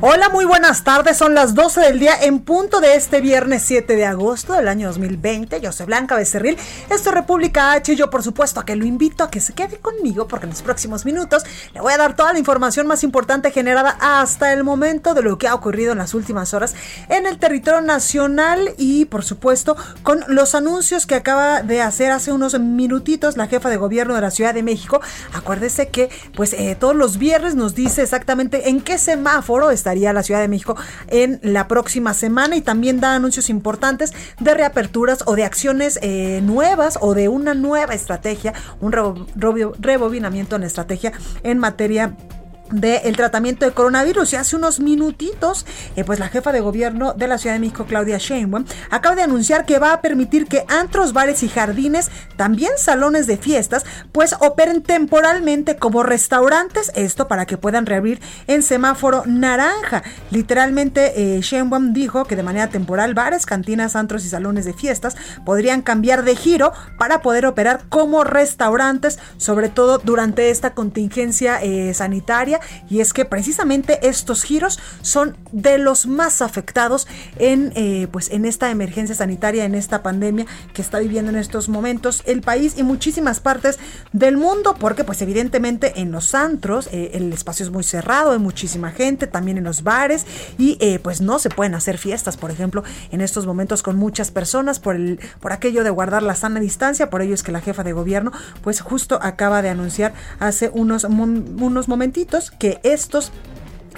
Hola, muy buenas tardes. Son las 12 del día en punto de este viernes 7 de agosto del año 2020. Yo soy Blanca Becerril. Esto es República H y yo por supuesto a que lo invito a que se quede conmigo porque en los próximos minutos le voy a dar toda la información más importante generada hasta el momento de lo que ha ocurrido en las últimas horas en el territorio nacional y por supuesto con los anuncios que acaba de hacer hace unos minutitos la jefa de gobierno de la Ciudad de México. Acuérdese que pues eh, todos los viernes nos dice exactamente en qué semáforo está la Ciudad de México en la próxima semana. Y también da anuncios importantes de reaperturas o de acciones eh, nuevas o de una nueva estrategia, un rebobinamiento en estrategia en materia del tratamiento de coronavirus. Y hace unos minutitos, eh, pues la jefa de gobierno de la Ciudad de México, Claudia Sheinbaum, acaba de anunciar que va a permitir que antros, bares y jardines, también salones de fiestas, pues operen temporalmente como restaurantes. Esto para que puedan reabrir en semáforo naranja. Literalmente, eh, Sheinbaum dijo que de manera temporal bares, cantinas, antros y salones de fiestas podrían cambiar de giro para poder operar como restaurantes, sobre todo durante esta contingencia eh, sanitaria y es que precisamente estos giros son de los más afectados en, eh, pues en esta emergencia sanitaria, en esta pandemia que está viviendo en estos momentos el país y muchísimas partes del mundo, porque pues evidentemente en los antros eh, el espacio es muy cerrado, hay muchísima gente, también en los bares y eh, pues no se pueden hacer fiestas, por ejemplo, en estos momentos con muchas personas por, el, por aquello de guardar la sana distancia, por ello es que la jefa de gobierno pues justo acaba de anunciar hace unos, unos momentitos que estos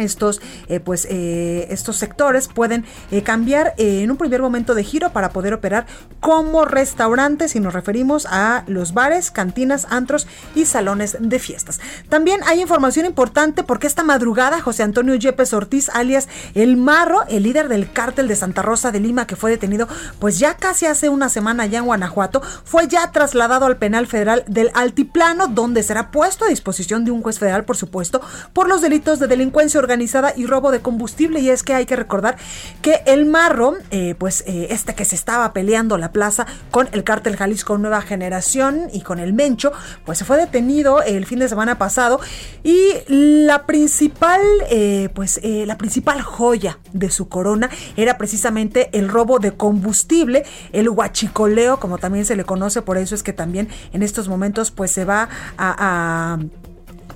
estos, eh, pues, eh, estos sectores pueden eh, cambiar en un primer momento de giro para poder operar como restaurantes y nos referimos a los bares, cantinas, antros y salones de fiestas. También hay información importante porque esta madrugada José Antonio Yepes Ortiz, alias El Marro, el líder del cártel de Santa Rosa de Lima que fue detenido pues ya casi hace una semana allá en Guanajuato, fue ya trasladado al penal federal del Altiplano donde será puesto a disposición de un juez federal, por supuesto, por los delitos de delincuencia organizada y robo de combustible. Y es que hay que recordar que el Marro, eh, pues eh, este que se estaba peleando la plaza con el cártel Jalisco Nueva Generación y con el Mencho, pues se fue detenido el fin de semana pasado. Y la principal, eh, pues la principal joya de su corona era precisamente el robo de combustible, el huachicoleo, como también se le conoce, por eso es que también en estos momentos pues se va a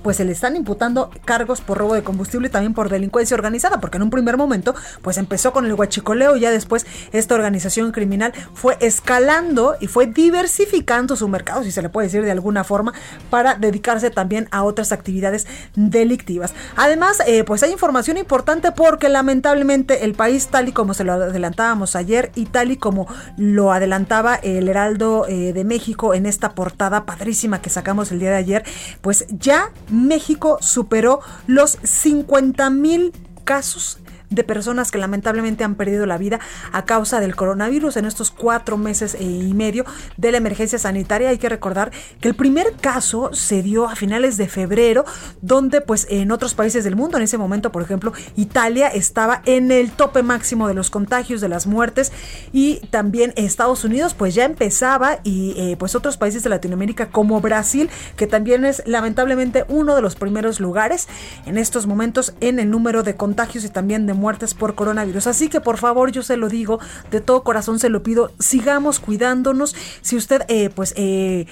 pues se le están imputando cargos por robo de combustible y también por delincuencia organizada, porque en un primer momento pues empezó con el huachicoleo y ya después esta organización criminal fue escalando y fue diversificando su mercado, si se le puede decir de alguna forma, para dedicarse también a otras actividades delictivas. Además, eh, pues hay información importante porque lamentablemente el país, tal y como se lo adelantábamos ayer y tal y como lo adelantaba el Heraldo eh, de México en esta portada padrísima que sacamos el día de ayer, pues ya México superó los 50 mil casos de personas que lamentablemente han perdido la vida a causa del coronavirus en estos cuatro meses y medio de la emergencia sanitaria. Hay que recordar que el primer caso se dio a finales de febrero, donde pues en otros países del mundo, en ese momento, por ejemplo, Italia estaba en el tope máximo de los contagios, de las muertes y también Estados Unidos pues ya empezaba y eh, pues otros países de Latinoamérica como Brasil, que también es lamentablemente uno de los primeros lugares en estos momentos en el número de contagios y también de muertes por coronavirus. Así que por favor, yo se lo digo, de todo corazón se lo pido, sigamos cuidándonos. Si usted, eh, pues, eh,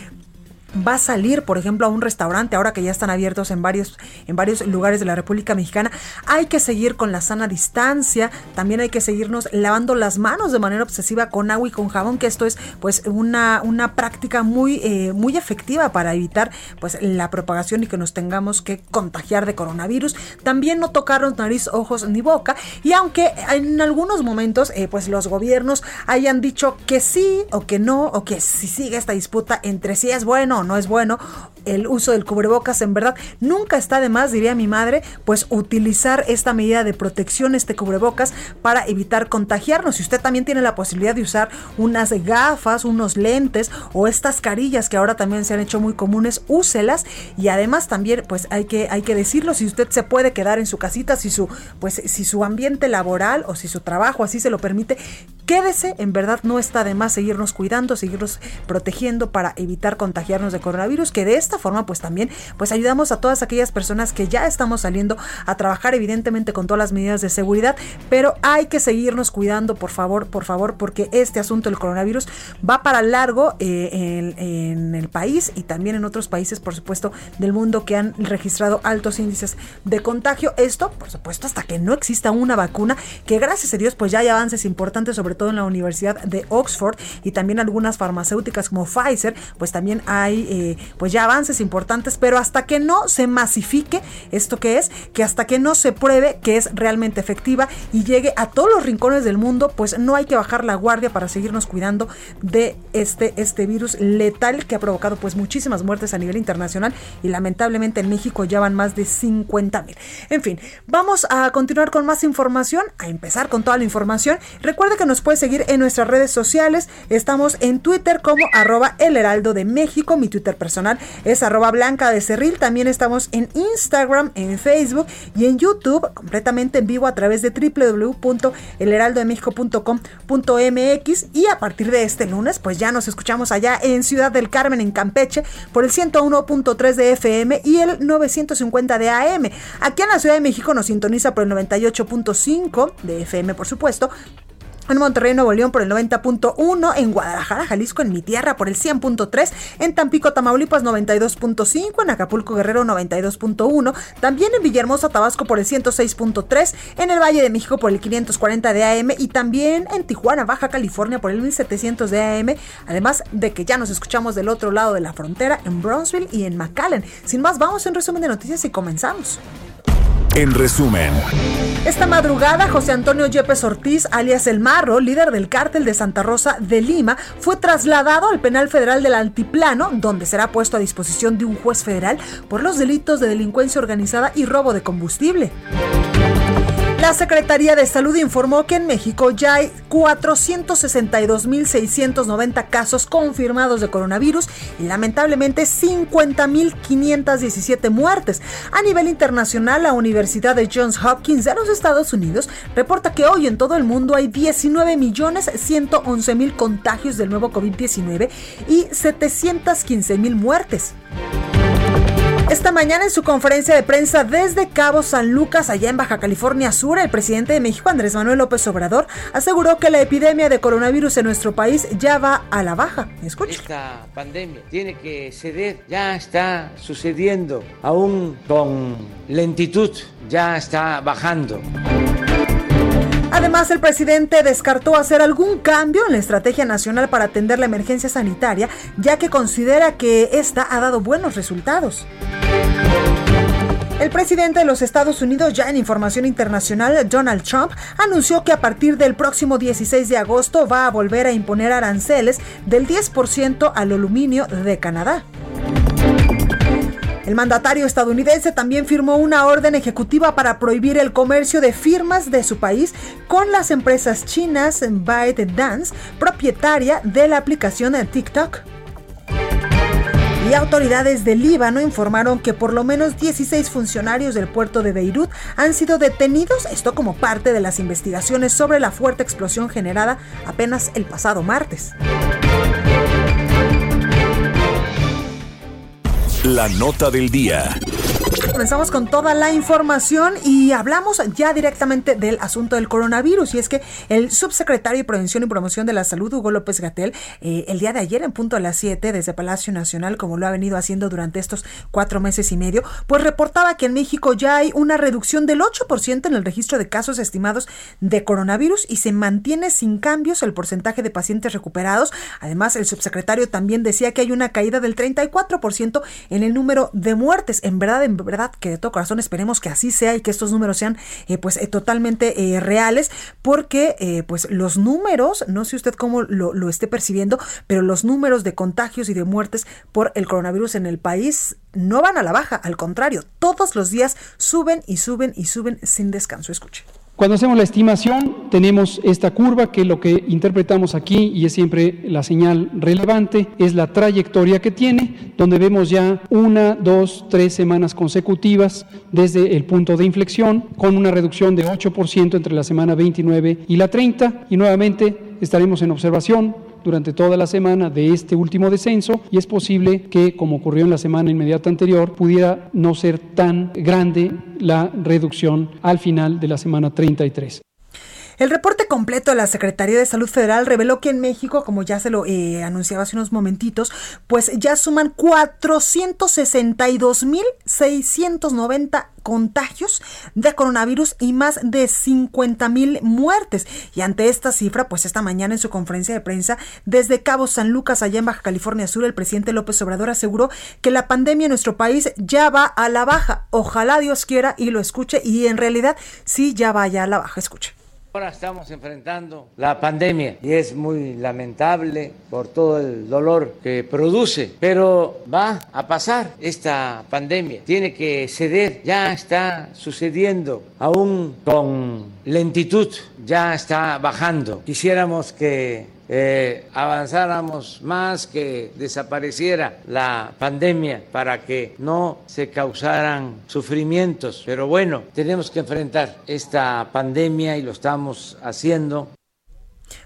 va a salir, por ejemplo, a un restaurante, ahora que ya están abiertos en varios, en varios lugares de la República Mexicana, hay que seguir con la sana distancia, también hay que seguirnos lavando las manos de manera obsesiva con agua y con jabón, que esto es pues una, una práctica muy, eh, muy efectiva para evitar pues la propagación y que nos tengamos que contagiar de coronavirus. También no tocarnos nariz, ojos ni boca. Y aunque en algunos momentos eh, pues los gobiernos hayan dicho que sí o que no, o que si sigue esta disputa entre si es bueno no es bueno, el uso del cubrebocas en verdad nunca está de más, diría mi madre, pues utilizar esta medida de protección, este cubrebocas, para evitar contagiarnos. Si usted también tiene la posibilidad de usar unas gafas, unos lentes o estas carillas que ahora también se han hecho muy comunes, úselas y además también pues hay que, hay que decirlo, si usted se puede quedar en su casita, si su, pues, si su ambiente laboral o si su trabajo así se lo permite, quédese, en verdad no está de más seguirnos cuidando, seguirnos protegiendo para evitar contagiarnos de coronavirus, que de esta forma pues también pues ayudamos a todas aquellas personas que ya estamos saliendo a trabajar evidentemente con todas las medidas de seguridad, pero hay que seguirnos cuidando por favor, por favor, porque este asunto del coronavirus va para largo eh, en, el país y también en otros países por supuesto del mundo que han registrado altos índices de contagio. Esto por supuesto hasta que no exista una vacuna, que gracias a Dios pues ya hay avances importantes sobre todo en la Universidad de Oxford y también algunas farmacéuticas como Pfizer, pues también hay eh, pues ya avances importantes, pero hasta que no se masifique esto que es, que hasta que no se pruebe que es realmente efectiva y llegue a todos los rincones del mundo, pues no hay que bajar la guardia para seguirnos cuidando de este, este virus letal que ha provocado pues muchísimas muertes a nivel internacional y lamentablemente en México ya van más de 50 mil. En fin, vamos a continuar con más información, a empezar con toda la información. Recuerde que nos puede seguir en nuestras redes sociales. Estamos en Twitter como arroba el heraldo de México. Mi Twitter personal es arroba blanca de cerril. También estamos en Instagram, en Facebook y en YouTube completamente en vivo a través de www.elheraldodemexico.com.mx y a partir de este lunes pues ya nos escuchamos allá en Ciudad del Carmen en Campeche por el 101.3 de FM y el 950 de AM. Aquí en la Ciudad de México nos sintoniza por el 98.5 de FM por supuesto en Monterrey, Nuevo León por el 90.1, en Guadalajara, Jalisco, en mi tierra por el 100.3, en Tampico, Tamaulipas 92.5, en Acapulco, Guerrero 92.1, también en Villahermosa, Tabasco por el 106.3, en el Valle de México por el 540 de AM y también en Tijuana, Baja California por el 1700 de AM, además de que ya nos escuchamos del otro lado de la frontera, en Brownsville y en McAllen. Sin más, vamos en resumen de noticias y comenzamos. En resumen. Esta madrugada, José Antonio Yepes Ortiz, alias El Marro, líder del cártel de Santa Rosa de Lima, fue trasladado al penal federal del Altiplano, donde será puesto a disposición de un juez federal por los delitos de delincuencia organizada y robo de combustible. La Secretaría de Salud informó que en México ya hay 462.690 casos confirmados de coronavirus y lamentablemente 50.517 muertes. A nivel internacional, la Universidad de Johns Hopkins de los Estados Unidos reporta que hoy en todo el mundo hay 19.111.000 contagios del nuevo COVID-19 y 715.000 muertes. Esta mañana en su conferencia de prensa desde Cabo San Lucas, allá en Baja California Sur, el presidente de México, Andrés Manuel López Obrador, aseguró que la epidemia de coronavirus en nuestro país ya va a la baja. Escucha. Esta pandemia tiene que ceder, ya está sucediendo, aún con lentitud, ya está bajando. Además, el presidente descartó hacer algún cambio en la estrategia nacional para atender la emergencia sanitaria, ya que considera que esta ha dado buenos resultados. El presidente de los Estados Unidos, ya en información internacional, Donald Trump, anunció que a partir del próximo 16 de agosto va a volver a imponer aranceles del 10% al aluminio de Canadá. El mandatario estadounidense también firmó una orden ejecutiva para prohibir el comercio de firmas de su país con las empresas chinas ByteDance, propietaria de la aplicación TikTok. Y autoridades del Líbano informaron que por lo menos 16 funcionarios del puerto de Beirut han sido detenidos, esto como parte de las investigaciones sobre la fuerte explosión generada apenas el pasado martes. La nota del día. Comenzamos con toda la información y hablamos ya directamente del asunto del coronavirus. Y es que el subsecretario de Prevención y Promoción de la Salud, Hugo López Gatel, eh, el día de ayer, en punto a las 7, desde Palacio Nacional, como lo ha venido haciendo durante estos cuatro meses y medio, pues reportaba que en México ya hay una reducción del 8% en el registro de casos estimados de coronavirus y se mantiene sin cambios el porcentaje de pacientes recuperados. Además, el subsecretario también decía que hay una caída del 34% en el número de muertes. En verdad, en verdad que de todo corazón esperemos que así sea y que estos números sean eh, pues eh, totalmente eh, reales porque pues los números, no sé usted cómo lo, lo esté percibiendo, pero los números de contagios y de muertes por el coronavirus en el país no van a la baja, al contrario, todos los días suben y suben y suben sin descanso. Escuche. Cuando hacemos la estimación, tenemos esta curva que lo que interpretamos aquí, y es siempre la señal relevante, es la trayectoria que tiene, donde vemos ya una, dos, tres semanas consecutivas desde el punto de inflexión, con una reducción de 8% entre la semana 29 y la 30, y nuevamente estaremos en observación durante toda la semana de este último descenso y es posible que, como ocurrió en la semana inmediata anterior, pudiera no ser tan grande la reducción al final de la semana 33. El reporte completo de la Secretaría de Salud Federal reveló que en México, como ya se lo eh, anunciaba hace unos momentitos, pues ya suman 462.690 contagios de coronavirus y más de 50.000 muertes. Y ante esta cifra, pues esta mañana en su conferencia de prensa desde Cabo San Lucas, allá en Baja California Sur, el presidente López Obrador aseguró que la pandemia en nuestro país ya va a la baja. Ojalá Dios quiera y lo escuche y en realidad sí ya vaya a la baja. Escuche. Ahora estamos enfrentando la pandemia y es muy lamentable por todo el dolor que produce, pero va a pasar esta pandemia. Tiene que ceder, ya está sucediendo, aún con lentitud, ya está bajando. Quisiéramos que eh, avanzáramos más, que desapareciera la pandemia para que no se causaran sufrimientos. Pero bueno, tenemos que enfrentar esta pandemia y lo estamos haciendo.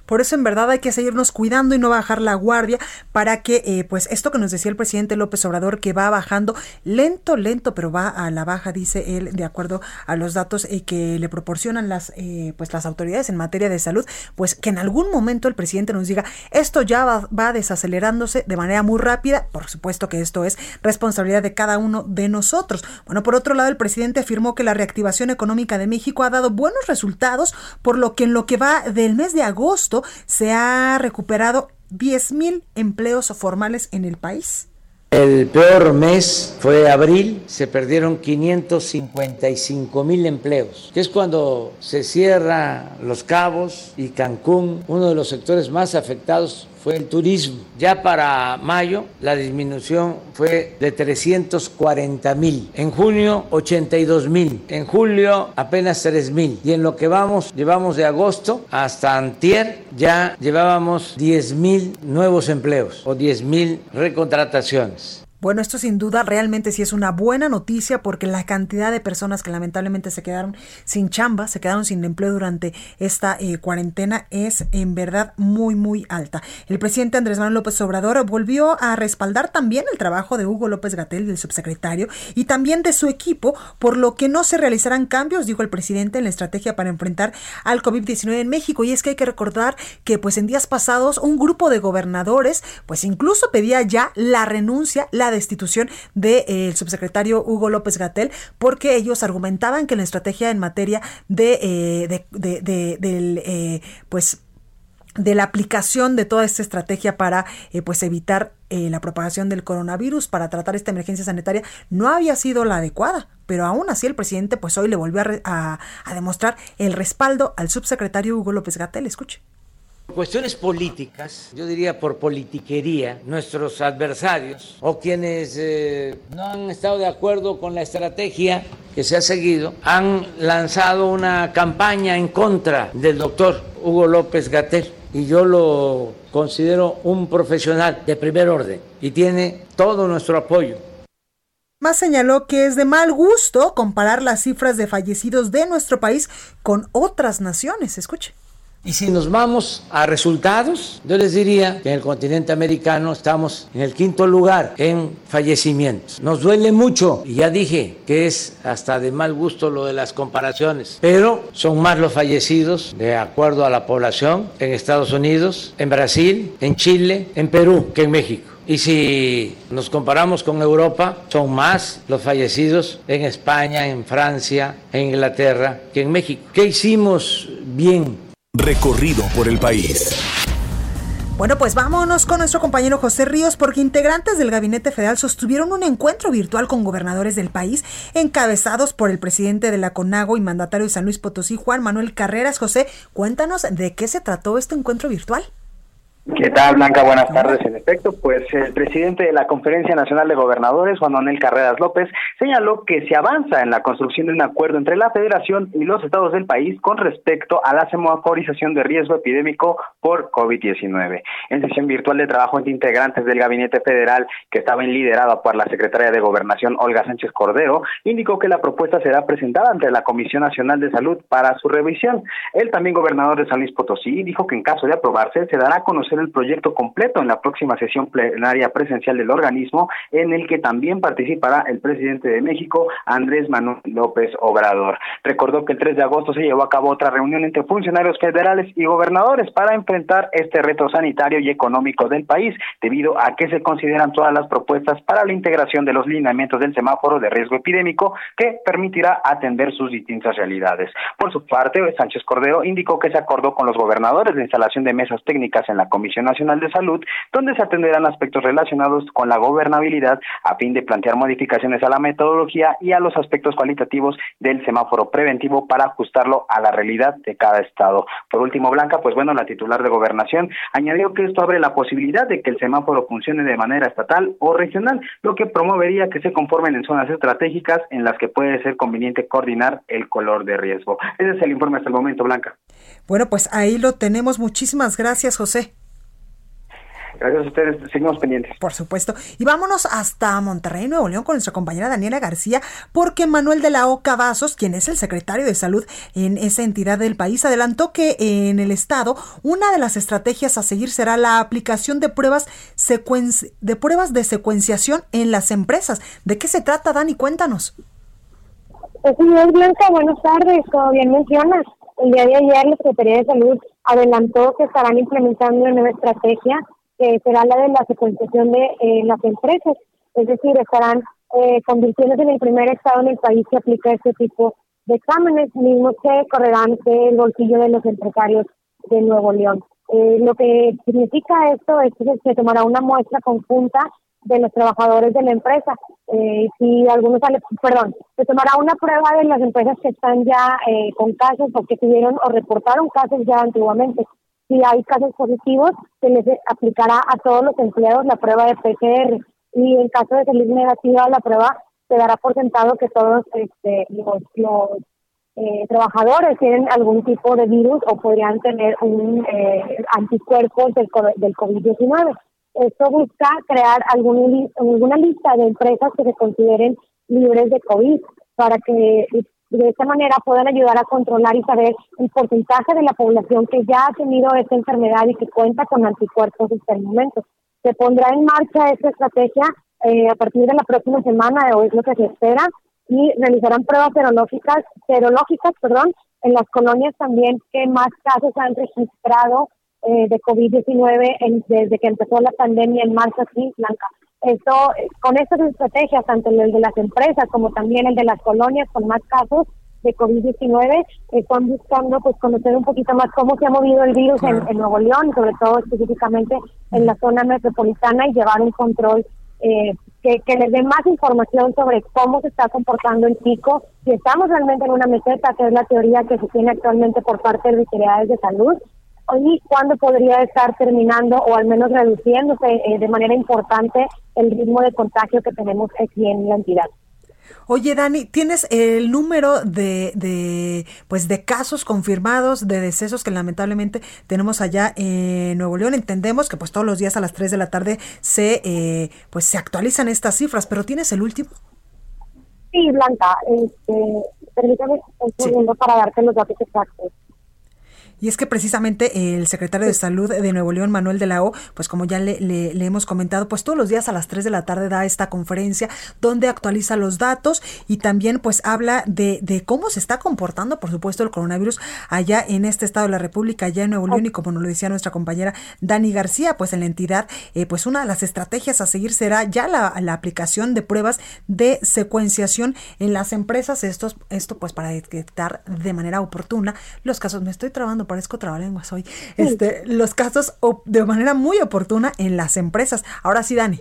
Por eso en verdad hay que seguirnos cuidando y no bajar la guardia para que eh, pues esto que nos decía el presidente López Obrador que va bajando lento, lento, pero va a la baja, dice él, de acuerdo a los datos eh, que le proporcionan las eh, pues las autoridades en materia de salud, pues que en algún momento el presidente nos diga esto ya va, va desacelerándose de manera muy rápida, por supuesto que esto es responsabilidad de cada uno de nosotros. Bueno, por otro lado, el presidente afirmó que la reactivación económica de México ha dado buenos resultados, por lo que en lo que va del mes de agosto se ha recuperado 10.000 empleos formales en el país. El peor mes fue abril, se perdieron 555 mil empleos, que es cuando se cierra Los Cabos y Cancún, uno de los sectores más afectados fue el turismo. Ya para mayo la disminución fue de 340 mil. En junio 82 mil. En julio apenas 3 mil. Y en lo que vamos, llevamos de agosto hasta antier, ya llevábamos 10 mil nuevos empleos o 10 mil recontrataciones. Bueno, esto sin duda realmente sí es una buena noticia porque la cantidad de personas que lamentablemente se quedaron sin chamba, se quedaron sin empleo durante esta eh, cuarentena es en verdad muy, muy alta. El presidente Andrés Manuel López Obrador volvió a respaldar también el trabajo de Hugo López Gatel, del subsecretario, y también de su equipo, por lo que no se realizarán cambios, dijo el presidente, en la estrategia para enfrentar al COVID-19 en México. Y es que hay que recordar que pues en días pasados un grupo de gobernadores pues incluso pedía ya la renuncia, la destitución del de, eh, subsecretario Hugo López Gatel, porque ellos argumentaban que la estrategia en materia de, eh, eh, pues, de la aplicación de toda esta estrategia para pues evitar la propagación del coronavirus para tratar esta emergencia sanitaria no había sido la adecuada. Pero aún así el presidente pues hoy le volvió a, a demostrar el respaldo al subsecretario Hugo López Gatel. Escuche cuestiones políticas, yo diría por politiquería, nuestros adversarios o quienes eh, no han estado de acuerdo con la estrategia que se ha seguido, han lanzado una campaña en contra del doctor Hugo López Gatel y yo lo considero un profesional de primer orden y tiene todo nuestro apoyo. Más señaló que es de mal gusto comparar las cifras de fallecidos de nuestro país con otras naciones. Escuche. Y si nos vamos a resultados, yo les diría que en el continente americano estamos en el quinto lugar en fallecimientos. Nos duele mucho, y ya dije que es hasta de mal gusto lo de las comparaciones, pero son más los fallecidos de acuerdo a la población en Estados Unidos, en Brasil, en Chile, en Perú que en México. Y si nos comparamos con Europa, son más los fallecidos en España, en Francia, en Inglaterra que en México. ¿Qué hicimos bien? Recorrido por el país. Bueno, pues vámonos con nuestro compañero José Ríos porque integrantes del Gabinete Federal sostuvieron un encuentro virtual con gobernadores del país encabezados por el presidente de la CONAGO y mandatario de San Luis Potosí, Juan Manuel Carreras. José, cuéntanos de qué se trató este encuentro virtual. ¿Qué tal, Blanca? Buenas tardes. En efecto, pues el presidente de la Conferencia Nacional de Gobernadores, Juan Manuel Carreras López, señaló que se avanza en la construcción de un acuerdo entre la Federación y los estados del país con respecto a la semaforización de riesgo epidémico por COVID-19. En sesión virtual de trabajo entre integrantes del Gabinete Federal, que estaba liderada por la secretaria de Gobernación, Olga Sánchez Cordero, indicó que la propuesta será presentada ante la Comisión Nacional de Salud para su revisión. El también gobernador de San Luis Potosí dijo que en caso de aprobarse se dará a conocer el proyecto completo en la próxima sesión plenaria presencial del organismo, en el que también participará el presidente de México, Andrés Manuel López Obrador. Recordó que el 3 de agosto se llevó a cabo otra reunión entre funcionarios federales y gobernadores para enfrentar este reto sanitario y económico del país, debido a que se consideran todas las propuestas para la integración de los lineamientos del semáforo de riesgo epidémico que permitirá atender sus distintas realidades. Por su parte, Sánchez Cordero indicó que se acordó con los gobernadores la instalación de mesas técnicas en la Comisión Nacional de Salud, donde se atenderán aspectos relacionados con la gobernabilidad a fin de plantear modificaciones a la metodología y a los aspectos cualitativos del semáforo preventivo para ajustarlo a la realidad de cada estado. Por último, Blanca, pues bueno, la titular de gobernación añadió que esto abre la posibilidad de que el semáforo funcione de manera estatal o regional, lo que promovería que se conformen en zonas estratégicas en las que puede ser conveniente coordinar el color de riesgo. Ese es el informe hasta el momento, Blanca. Bueno, pues ahí lo tenemos. Muchísimas gracias, José. Gracias a ustedes, seguimos pendientes. Por supuesto. Y vámonos hasta Monterrey, Nuevo León, con nuestra compañera Daniela García, porque Manuel de la Oca Vasos, quien es el secretario de salud en esa entidad del país, adelantó que en el estado una de las estrategias a seguir será la aplicación de pruebas, de, pruebas de secuenciación en las empresas. ¿De qué se trata, Dani? Cuéntanos. Pues, señor Blanca, buenas tardes. Como bien mencionas, el día de ayer la Secretaría de Salud adelantó que estarán implementando una nueva estrategia que será la de la secuenciación de eh, las empresas. Es decir, estarán eh, convirtiéndose en el primer estado en el país que aplica este tipo de exámenes, mismos que correrán el bolsillo de los empresarios de Nuevo León. Eh, lo que significa esto es que se tomará una muestra conjunta de los trabajadores de la empresa. Eh, si algunos perdón, se tomará una prueba de las empresas que están ya eh, con casos o que tuvieron o reportaron casos ya antiguamente si hay casos positivos, se les aplicará a todos los empleados la prueba de PCR y en caso de salir negativa la prueba, se dará por sentado que todos este, los, eh, trabajadores tienen algún tipo de virus o podrían tener un eh, anticuerpo del, del COVID-19. Esto busca crear algún, alguna lista de empresas que se consideren libres de COVID para que de esta manera puedan ayudar a controlar y saber el porcentaje de la población que ya ha tenido esta enfermedad y que cuenta con anticuerpos hasta el momento. Se pondrá en marcha esta estrategia eh, a partir de la próxima semana, o es lo que se espera, y realizarán pruebas serológicas, serológicas perdón, en las colonias también que más casos han registrado eh, de COVID-19 desde que empezó la pandemia en marzo aquí en Blanca. Esto, con estas estrategias, tanto el de las empresas como también el de las colonias con más casos de COVID-19, están buscando pues conocer un poquito más cómo se ha movido el virus en, Nuevo León, sobre todo específicamente en la zona metropolitana y llevar un control eh, que, que les dé más información sobre cómo se está comportando el pico, si estamos realmente en una meseta, que es la teoría que se tiene actualmente por parte de las autoridades de salud, y cuándo podría estar terminando o al menos reduciéndose eh, de manera importante el ritmo de contagio que tenemos aquí en la entidad. Oye, Dani, ¿tienes el número de, de, pues de casos confirmados de decesos que lamentablemente tenemos allá en Nuevo León? Entendemos que pues todos los días a las 3 de la tarde se eh, pues se actualizan estas cifras, pero ¿tienes el último? Sí, Blanca, este, permítame un segundo para darte los datos exactos. Y es que precisamente el secretario de Salud de Nuevo León, Manuel de la O, pues como ya le, le, hemos comentado, pues todos los días a las 3 de la tarde da esta conferencia donde actualiza los datos y también pues habla de, de cómo se está comportando, por supuesto, el coronavirus allá en este estado de la República, allá en Nuevo León y como nos lo decía nuestra compañera Dani García, pues en la entidad, eh, pues una de las estrategias a seguir será ya la, la aplicación de pruebas de secuenciación en las empresas, esto, esto pues para detectar de manera oportuna los casos, me estoy trabando parezco trabalenguas hoy, este, los casos de manera muy oportuna en las empresas. Ahora sí, Dani.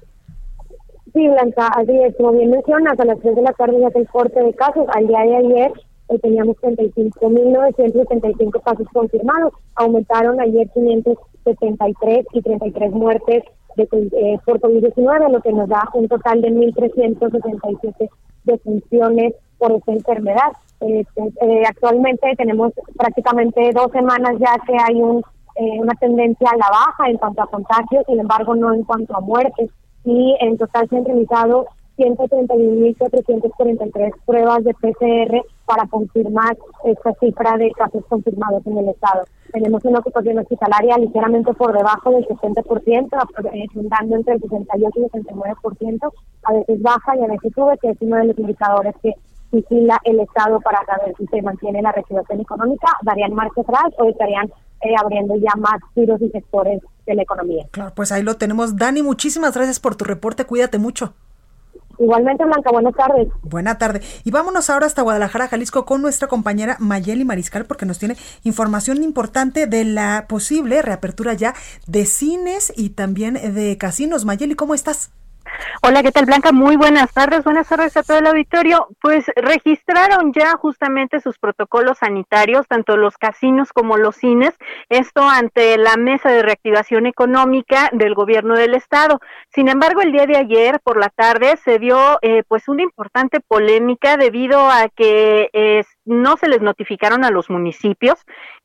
Sí, Blanca, así es, como bien mencionas, a las 3 de la tarde ya el corte de casos. Al día de ayer eh, teníamos 35.975 casos confirmados, aumentaron ayer 573 y 33 muertes de, eh, por COVID-19, lo que nos da un total de 1.367 defunciones por esta enfermedad. Este, eh, actualmente tenemos prácticamente dos semanas ya que hay un, eh, una tendencia a la baja en cuanto a contagios, sin embargo no en cuanto a muertes. Y en total se han realizado 131.443 pruebas de PCR para confirmar esta cifra de casos confirmados en el estado. Tenemos una ocupación hospitalaria ligeramente por debajo del 60%, rondando entre el 68 y el 69%, a veces baja y a veces sube, que es uno de los indicadores que vigila el Estado para saber si se mantiene la reactivación económica, darían marcha atrás o estarían eh, abriendo ya más giros y sectores de la economía. Claro, pues ahí lo tenemos. Dani, muchísimas gracias por tu reporte, cuídate mucho. Igualmente, Blanca, buenas tardes. Buena tarde. Y vámonos ahora hasta Guadalajara, Jalisco, con nuestra compañera Mayeli Mariscal, porque nos tiene información importante de la posible reapertura ya de cines y también de casinos. Mayeli, ¿cómo estás? Hola, ¿qué tal Blanca? Muy buenas tardes, buenas tardes a todo el auditorio. Pues registraron ya justamente sus protocolos sanitarios, tanto los casinos como los cines, esto ante la mesa de reactivación económica del gobierno del estado. Sin embargo, el día de ayer por la tarde se dio eh, pues una importante polémica debido a que eh, no se les notificaron a los municipios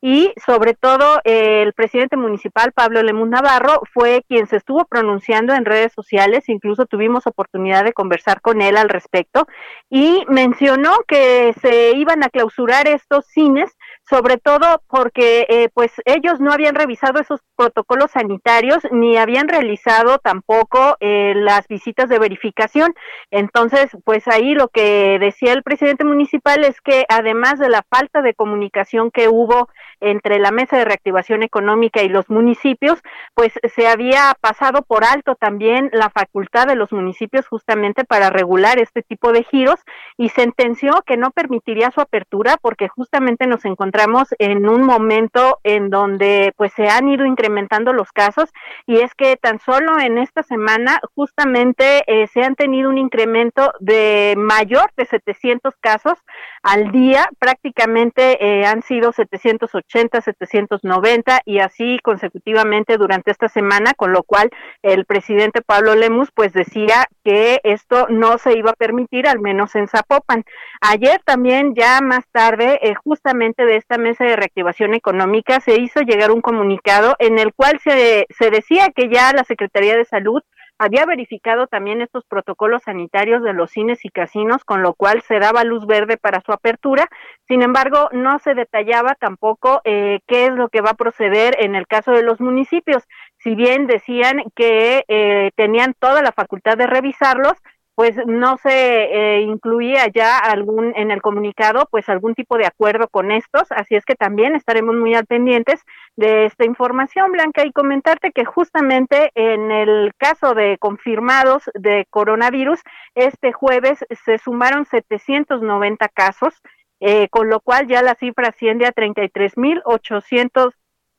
y sobre todo el presidente municipal Pablo Lemus Navarro fue quien se estuvo pronunciando en redes sociales, incluso tuvimos oportunidad de conversar con él al respecto y mencionó que se iban a clausurar estos cines sobre todo porque eh, pues ellos no habían revisado esos protocolos sanitarios ni habían realizado tampoco eh, las visitas de verificación. Entonces, pues ahí lo que decía el presidente municipal es que además de la falta de comunicación que hubo entre la mesa de reactivación económica y los municipios, pues se había pasado por alto también la facultad de los municipios justamente para regular este tipo de giros y sentenció que no permitiría su apertura porque justamente nos encontramos en un momento en donde pues se han ido incrementando los casos y es que tan solo en esta semana justamente eh, se han tenido un incremento de mayor de 700 casos al día, prácticamente eh, han sido 780 790 y así consecutivamente durante esta semana, con lo cual el presidente Pablo Lemus pues decía que esto no se iba a permitir, al menos en Zapopan. Ayer también, ya más tarde, eh, justamente de esta mesa de reactivación económica, se hizo llegar un comunicado en el cual se, se decía que ya la Secretaría de Salud había verificado también estos protocolos sanitarios de los cines y casinos, con lo cual se daba luz verde para su apertura. Sin embargo, no se detallaba tampoco eh, qué es lo que va a proceder en el caso de los municipios. Si bien decían que eh, tenían toda la facultad de revisarlos, pues no se eh, incluía ya algún en el comunicado pues algún tipo de acuerdo con estos, así es que también estaremos muy al pendientes de esta información, Blanca, y comentarte que justamente en el caso de confirmados de coronavirus, este jueves se sumaron 790 casos, eh, con lo cual ya la cifra asciende a 33.800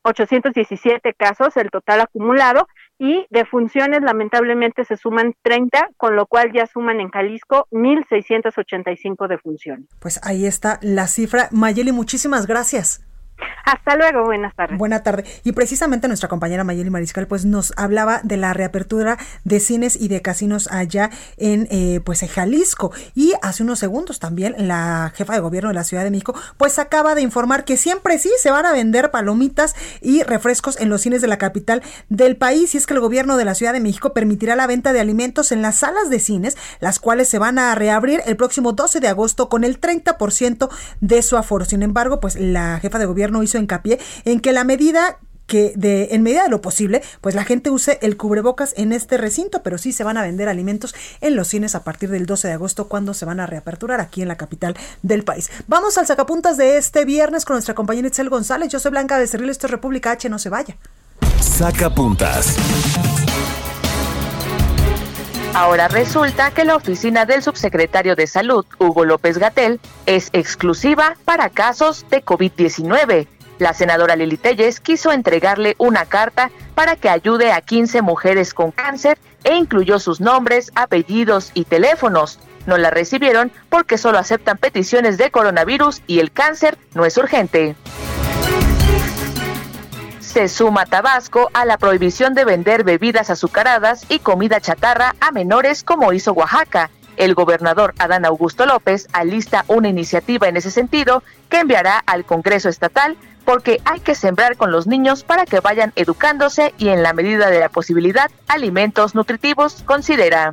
817 casos, el total acumulado, y de funciones lamentablemente se suman 30, con lo cual ya suman en Jalisco 1.685 defunciones. Pues ahí está la cifra. Mayeli, muchísimas gracias. Hasta luego, buenas tardes. Buena tarde. Y precisamente nuestra compañera Mayeli Mariscal pues nos hablaba de la reapertura de cines y de casinos allá en eh, pues en Jalisco. Y hace unos segundos también la jefa de gobierno de la Ciudad de México pues acaba de informar que siempre sí se van a vender palomitas y refrescos en los cines de la capital del país. Y es que el gobierno de la Ciudad de México permitirá la venta de alimentos en las salas de cines, las cuales se van a reabrir el próximo 12 de agosto con el 30% de su aforo. Sin embargo, pues la jefa de gobierno hizo hizo hincapié en que la medida que de, en medida de lo posible, pues la gente use el cubrebocas en este recinto, pero sí se van a vender alimentos en los cines a partir del 12 de agosto, cuando se van a reaperturar aquí en la capital del país. Vamos al sacapuntas de este viernes con nuestra compañera Itzel González. Yo soy Blanca de Cerril, esto es República H, no se vaya. Sacapuntas. Ahora resulta que la oficina del subsecretario de Salud, Hugo López Gatel, es exclusiva para casos de COVID-19 la senadora Lili Telles quiso entregarle una carta para que ayude a 15 mujeres con cáncer e incluyó sus nombres, apellidos y teléfonos. No la recibieron porque solo aceptan peticiones de coronavirus y el cáncer no es urgente. Se suma Tabasco a la prohibición de vender bebidas azucaradas y comida chatarra a menores como hizo Oaxaca. El gobernador Adán Augusto López alista una iniciativa en ese sentido que enviará al Congreso Estatal porque hay que sembrar con los niños para que vayan educándose y en la medida de la posibilidad alimentos nutritivos, considera.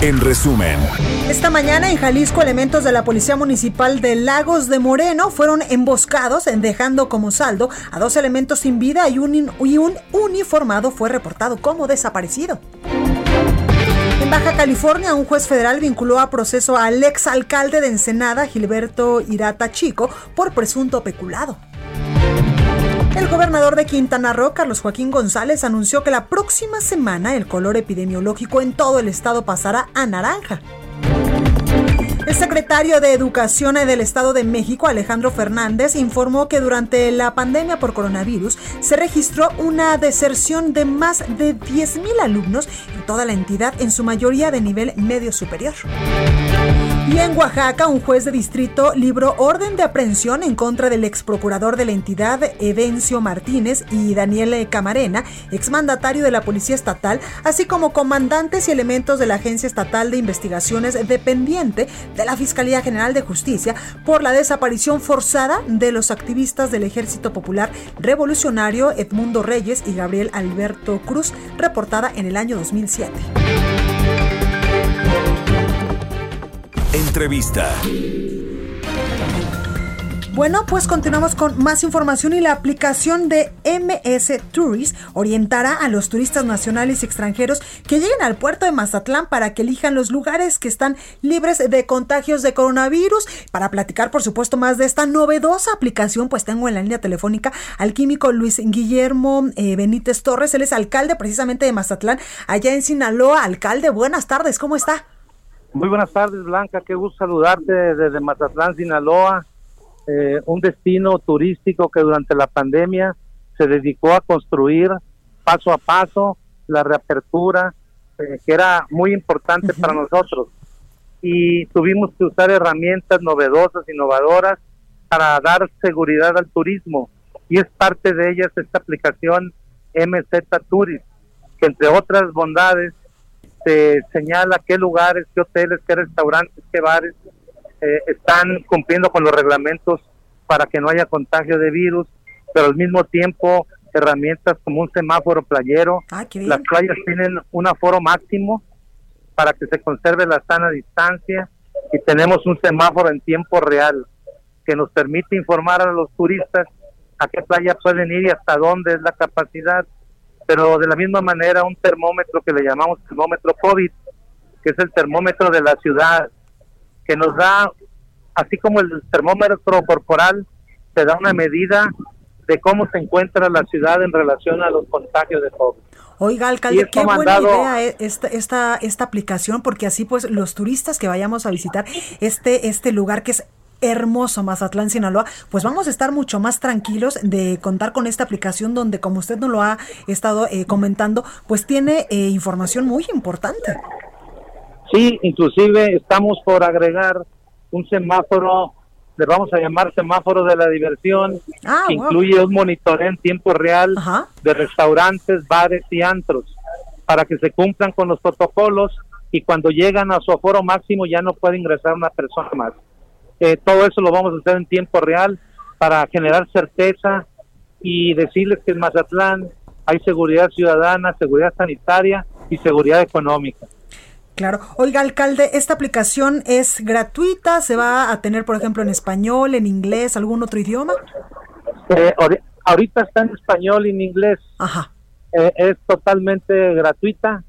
En resumen. Esta mañana en Jalisco elementos de la Policía Municipal de Lagos de Moreno fueron emboscados dejando como saldo a dos elementos sin vida y un, y un uniformado fue reportado como desaparecido. En Baja California, un juez federal vinculó a proceso al exalcalde de Ensenada, Gilberto Irata Chico, por presunto peculado. El gobernador de Quintana Roo, Carlos Joaquín González, anunció que la próxima semana el color epidemiológico en todo el estado pasará a naranja. El secretario de Educación del Estado de México, Alejandro Fernández, informó que durante la pandemia por coronavirus se registró una deserción de más de 10.000 alumnos en toda la entidad, en su mayoría de nivel medio superior. Y en Oaxaca, un juez de distrito libró orden de aprehensión en contra del ex procurador de la entidad, Evencio Martínez, y Daniel Camarena, exmandatario de la Policía Estatal, así como comandantes y elementos de la Agencia Estatal de Investigaciones dependiente de la Fiscalía General de Justicia por la desaparición forzada de los activistas del Ejército Popular Revolucionario Edmundo Reyes y Gabriel Alberto Cruz, reportada en el año 2007. Entrevista. Bueno, pues continuamos con más información y la aplicación de MS Tourist orientará a los turistas nacionales y extranjeros que lleguen al puerto de Mazatlán para que elijan los lugares que están libres de contagios de coronavirus. Para platicar, por supuesto, más de esta novedosa aplicación, pues tengo en la línea telefónica al químico Luis Guillermo eh, Benítez Torres. Él es alcalde precisamente de Mazatlán, allá en Sinaloa. Alcalde, buenas tardes, ¿cómo está? Muy buenas tardes, Blanca. Qué gusto saludarte desde Mazatlán, Sinaloa. Eh, un destino turístico que durante la pandemia se dedicó a construir paso a paso la reapertura, eh, que era muy importante para nosotros. Y tuvimos que usar herramientas novedosas, innovadoras, para dar seguridad al turismo. Y es parte de ellas esta aplicación MZ Tourist, que entre otras bondades se señala qué lugares, qué hoteles, qué restaurantes, qué bares eh, están cumpliendo con los reglamentos para que no haya contagio de virus, pero al mismo tiempo herramientas como un semáforo playero. Ah, Las playas tienen un aforo máximo para que se conserve la sana distancia y tenemos un semáforo en tiempo real que nos permite informar a los turistas a qué playa pueden ir y hasta dónde es la capacidad pero de la misma manera un termómetro que le llamamos termómetro COVID, que es el termómetro de la ciudad, que nos da, así como el termómetro corporal, te da una medida de cómo se encuentra la ciudad en relación a los contagios de COVID. Oiga, alcalde, qué buena idea esta, esta, esta aplicación, porque así pues los turistas que vayamos a visitar este, este lugar que es hermoso Mazatlán, Sinaloa, pues vamos a estar mucho más tranquilos de contar con esta aplicación donde, como usted nos lo ha estado eh, comentando, pues tiene eh, información muy importante. Sí, inclusive estamos por agregar un semáforo le vamos a llamar semáforo de la diversión, Ah, que wow. incluye un monitoreo en tiempo real de restaurantes, bares y antros, para que se cumplan con los protocolos y cuando llegan a su aforo máximo ya no puede ingresar una persona más. Eh, todo eso lo vamos a hacer en tiempo real para generar certeza y decirles que en Mazatlán hay seguridad ciudadana, seguridad sanitaria y seguridad económica. Claro. Oiga, alcalde, ¿esta aplicación es gratuita? ¿Se va a tener, por ejemplo, en español, en inglés, algún otro idioma? Eh, ahori- ahorita está en español y en inglés. Ajá. Eh, es totalmente gratuita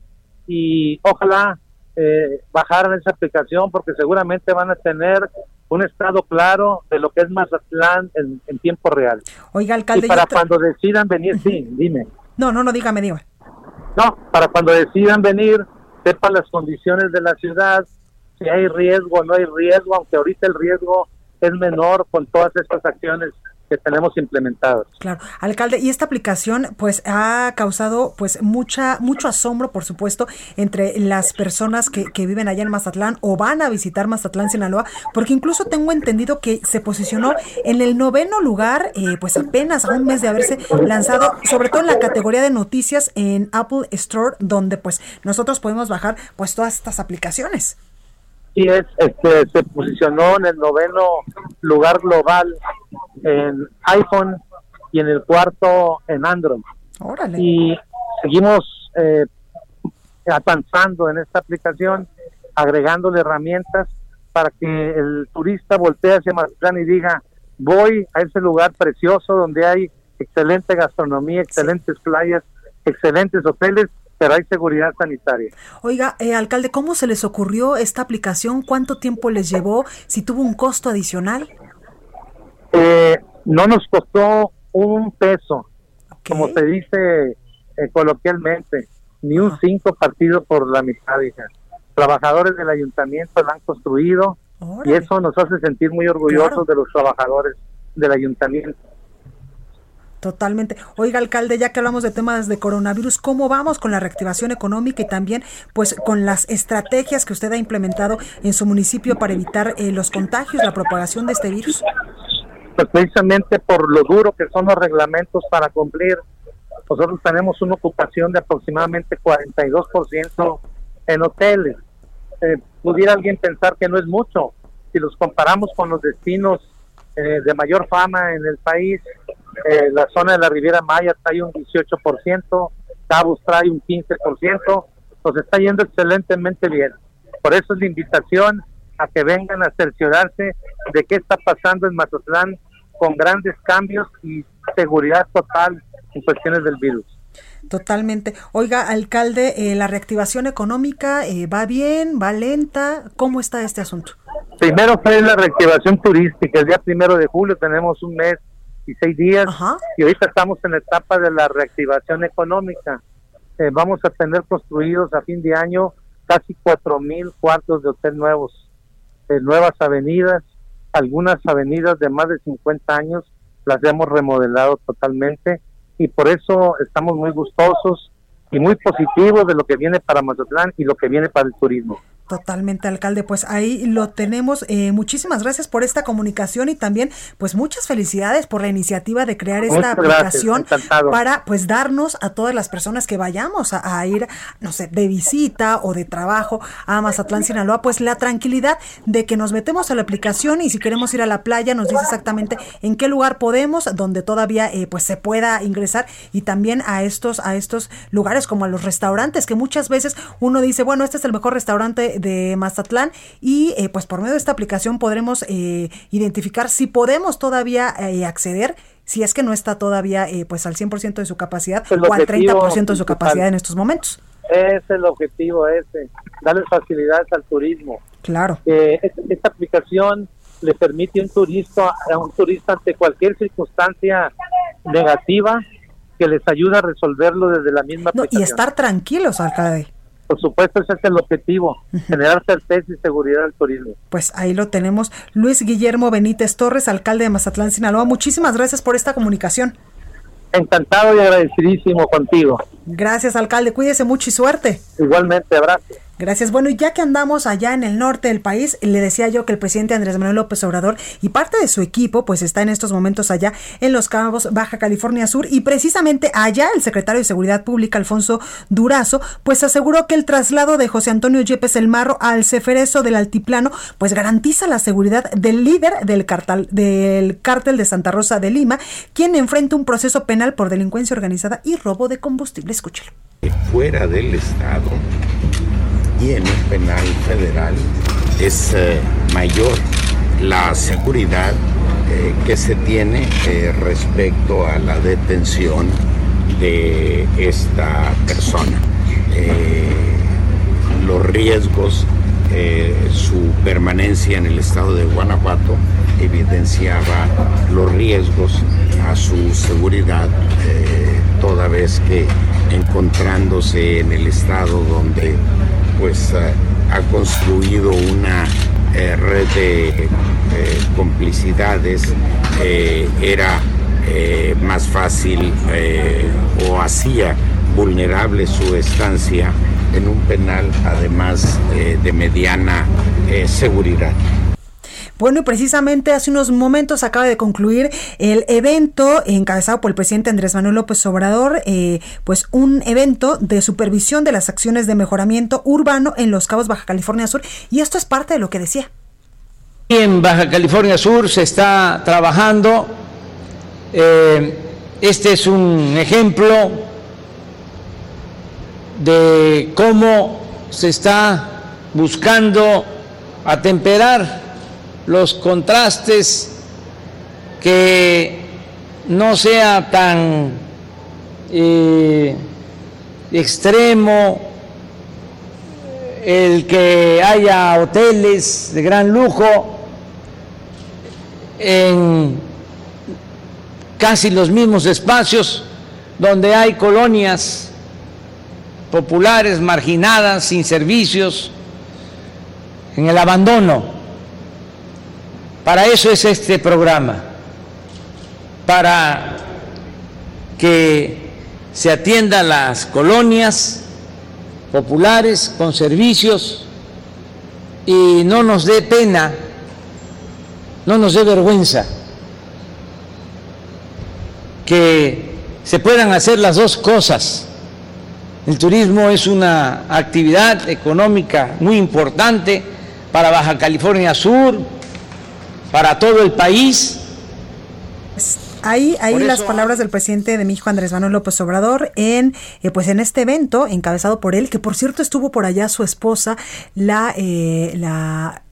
y ojalá eh, bajaran esa aplicación porque seguramente van a tener un estado claro de lo que es Mazatlán en, en tiempo real. Oiga, alcalde. y para cuando decidan venir, sí, dime. No, no, no, dígame, dígame. No, para cuando decidan venir, sepan las condiciones de la ciudad, si hay riesgo o no hay riesgo, aunque ahorita el riesgo es menor con todas estas acciones que tenemos implementadas. Claro, alcalde, y esta aplicación pues ha causado pues mucha mucho asombro, por supuesto, entre las personas que, que viven allá en Mazatlán o van a visitar Mazatlán, Sinaloa, porque incluso tengo entendido que se posicionó en el noveno lugar, eh, pues apenas a un mes de haberse lanzado, sobre todo en la categoría de noticias en Apple Store, donde pues nosotros podemos bajar pues todas estas aplicaciones. Sí, es, este, se posicionó en el noveno lugar global en iPhone y en el cuarto en Android. Órale. Y seguimos eh, avanzando en esta aplicación, agregándole herramientas para que el turista voltee hacia Mazatlán y diga, voy a ese lugar precioso donde hay excelente gastronomía, excelentes playas, excelentes hoteles, pero hay seguridad sanitaria. Oiga, eh, alcalde, ¿cómo se les ocurrió esta aplicación? ¿Cuánto tiempo les llevó? ¿Si tuvo un costo adicional? Eh, no nos costó un peso, como se dice eh, coloquialmente, ni un cinco partido por la mitad, hija. Trabajadores del ayuntamiento la han construido y eso nos hace sentir muy orgullosos de los trabajadores del ayuntamiento. Totalmente. Oiga, alcalde, ya que hablamos de temas de coronavirus, ¿cómo vamos con la reactivación económica y también pues con las estrategias que usted ha implementado en su municipio para evitar eh, los contagios, la propagación de este virus? Pues precisamente por lo duro que son los reglamentos para cumplir, nosotros tenemos una ocupación de aproximadamente 42% en hoteles. Eh, pudiera alguien pensar que no es mucho. Si los comparamos con los destinos eh, de mayor fama en el país, eh, la zona de la Riviera Maya trae un 18%, Cabos trae un 15%, nos está yendo excelentemente bien. Por eso es la invitación a que vengan a cerciorarse de qué está pasando en Mazatlán con grandes cambios y seguridad total en cuestiones del virus. Totalmente. Oiga, alcalde, eh, la reactivación económica eh, va bien, va lenta. ¿Cómo está este asunto? Primero fue la reactivación turística. El día primero de julio tenemos un mes y seis días y ahorita estamos en la etapa de la reactivación económica. Eh, vamos a tener construidos a fin de año casi cuatro mil cuartos de hotel nuevos, nuevas avenidas, algunas avenidas de más de 50 años las hemos remodelado totalmente y por eso estamos muy gustosos y muy positivos de lo que viene para Mazatlán y lo que viene para el turismo. Totalmente, alcalde. Pues ahí lo tenemos. Eh, muchísimas gracias por esta comunicación y también, pues muchas felicidades por la iniciativa de crear esta Muchas aplicación para, pues, darnos a todas las personas que vayamos a, a ir, no sé, de visita o de trabajo a Mazatlán, Sinaloa, pues la tranquilidad de que nos metemos a la aplicación y si queremos ir a la playa nos dice exactamente en qué lugar podemos, donde todavía, eh, pues, se pueda ingresar y también a estos, a estos lugares como a los restaurantes que muchas veces uno dice, bueno, este es el mejor restaurante de Mazatlán y eh, pues por medio de esta aplicación podremos eh, identificar si podemos todavía eh, acceder si es que no está todavía eh, pues al 100% de su capacidad El o al objetivo 30% de su capacidad en estos momentos. Es el objetivo ese, darle facilidades al turismo. Claro. Eh, es- esta aplicación le permite a un turista, a un turista ante cualquier circunstancia negativa que les ayuda a resolverlo desde la misma No, aplicación. y estar tranquilos, alcalde. Por supuesto, ese es el objetivo, generar certeza y seguridad al turismo. Pues ahí lo tenemos. Luis Guillermo Benítez Torres, alcalde de Mazatlán, Sinaloa. Muchísimas gracias por esta comunicación. Encantado y agradecidísimo contigo. Gracias, alcalde. Cuídese mucho y suerte. Igualmente, abrazo. Gracias. Bueno, y ya que andamos allá en el norte del país, le decía yo que el presidente Andrés Manuel López Obrador y parte de su equipo, pues está en estos momentos allá en Los Cabos, Baja California Sur, y precisamente allá el secretario de Seguridad Pública, Alfonso Durazo, pues aseguró que el traslado de José Antonio Yepes El Marro al Ceferezo del Altiplano, pues garantiza la seguridad del líder del cartel, del cártel de Santa Rosa de Lima, quien enfrenta un proceso penal por delincuencia organizada y robo de combustible. Fuera del Estado y en un penal federal es eh, mayor la seguridad eh, que se tiene eh, respecto a la detención de esta persona. los riesgos, su permanencia en el estado de Guanajuato evidenciaba los riesgos a su seguridad, toda vez que encontrándose en el estado donde pues eh, ha construido una eh, red de eh, complicidades, era más fácil o hacía vulnerable su estancia en un penal, además de mediana seguridad. Bueno, y precisamente hace unos momentos acaba de concluir el evento encabezado por el presidente Andrés Manuel López Obrador, eh, pues un evento de supervisión de las acciones de mejoramiento urbano en Los Cabos, Baja California Sur, y esto es parte de lo que decía. En Baja California Sur se está trabajando, eh, este es un ejemplo de cómo se está buscando atemperar los contrastes, que no sea tan eh, extremo el que haya hoteles de gran lujo en casi los mismos espacios donde hay colonias populares marginadas, sin servicios, en el abandono. Para eso es este programa, para que se atiendan las colonias populares con servicios y no nos dé pena, no nos dé vergüenza que se puedan hacer las dos cosas. El turismo es una actividad económica muy importante para Baja California Sur, para todo el país. Ahí, ahí las palabras del presidente de México, Andrés Manuel López Obrador, en eh, pues en este evento encabezado por él, que por cierto estuvo por allá su esposa, la, eh, la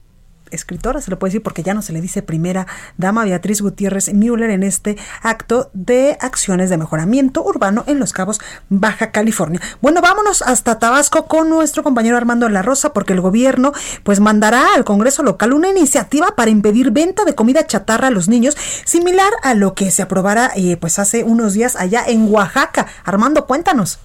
escritora, se lo puede decir porque ya no se le dice primera dama, Beatriz Gutiérrez Müller, en este acto de acciones de mejoramiento urbano en Los Cabos, Baja California. Bueno, vámonos hasta Tabasco con nuestro compañero Armando La Rosa, porque el gobierno pues mandará al Congreso local una iniciativa para impedir venta de comida chatarra a los niños, similar a lo que se aprobara eh, pues hace unos días allá en Oaxaca. Armando, cuéntanos.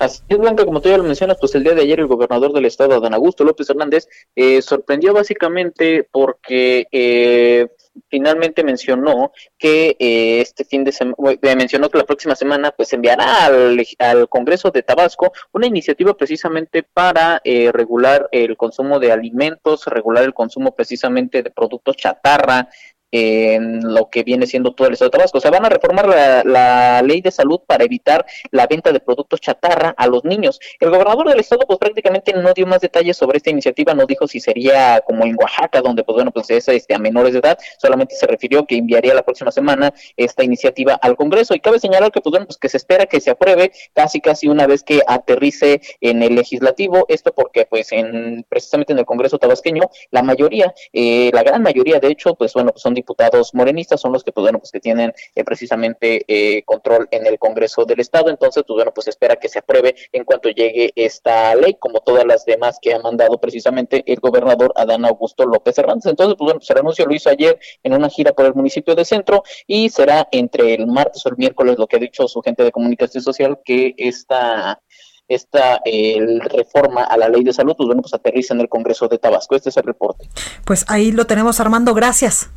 Así es, Blanca, como tú ya lo mencionas, pues el día de ayer el gobernador del estado, don Augusto López Hernández, eh, sorprendió básicamente porque eh, finalmente mencionó que eh, este fin de semana, mencionó que la próxima semana pues enviará al, al, Congreso de Tabasco una iniciativa precisamente para regular el consumo de alimentos, regular el consumo precisamente de productos chatarra, en lo que viene siendo todo el estado de Tabasco. O sea, van a reformar la, ley de salud para evitar la venta de productos chatarra a los niños. El gobernador del estado, pues prácticamente no dio más detalles sobre esta iniciativa, no dijo si sería como en Oaxaca, donde, pues bueno, pues es este, a menores de edad, solamente se refirió que enviaría la próxima semana esta iniciativa al Congreso. Y cabe señalar que, pues bueno, pues que se espera que se apruebe casi, casi una vez que aterrice en el legislativo. Esto porque, pues, en precisamente en el Congreso tabasqueño, la mayoría, eh, la gran mayoría, de hecho, pues bueno, pues son diputados morenistas son los que, pues, bueno, pues que tienen eh, precisamente eh, control en el Congreso del Estado. Entonces, pues bueno, pues espera que se apruebe en cuanto llegue esta ley, como todas las demás que ha mandado precisamente el gobernador Adán Augusto López Hernández. Entonces, pues bueno, pues el anuncio lo hizo ayer en una gira por el municipio de Centro y será entre el martes o el miércoles, lo que ha dicho su gente de comunicación social, que esta esta reforma a la ley de salud, pues bueno, pues aterriza en el Congreso de Tabasco. Este es el reporte. Pues ahí lo tenemos, Armando. Gracias.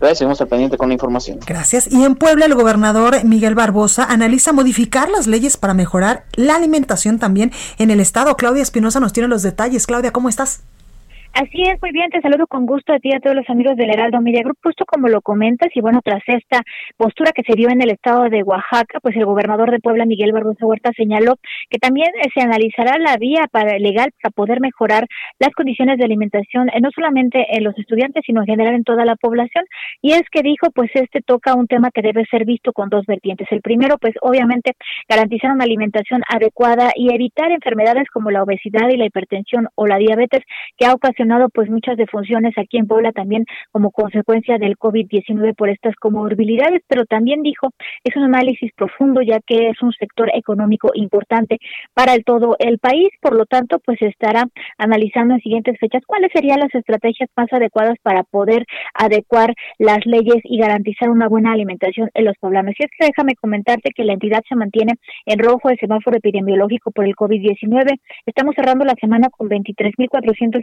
Gracias, seguimos al pendiente con la información. Gracias. Y en Puebla, el gobernador Miguel Barbosa analiza modificar las leyes para mejorar la alimentación también en el estado. Claudia Espinosa nos tiene los detalles. Claudia, ¿cómo estás? Así es, muy bien, te saludo con gusto a ti y a todos los amigos del Heraldo Media Group, justo como lo comentas, y bueno, tras esta postura que se dio en el estado de Oaxaca, pues el gobernador de Puebla, Miguel Barbosa Huerta, señaló que también eh, se analizará la vía para legal para poder mejorar las condiciones de alimentación, eh, no solamente en los estudiantes, sino en general en toda la población, y es que dijo, pues este toca un tema que debe ser visto con dos vertientes. El primero, pues obviamente, garantizar una alimentación adecuada y evitar enfermedades como la obesidad y la hipertensión o la diabetes que ha ocasionado pues muchas defunciones aquí en Puebla también como consecuencia del COVID-19 por estas comorbilidades, pero también dijo es un análisis profundo ya que es un sector económico importante para el todo el país, por lo tanto pues estará analizando en siguientes fechas cuáles serían las estrategias más adecuadas para poder adecuar las leyes y garantizar una buena alimentación en los poblanos. Y es que déjame comentarte que la entidad se mantiene en rojo el semáforo epidemiológico por el COVID-19. Estamos cerrando la semana con 23.452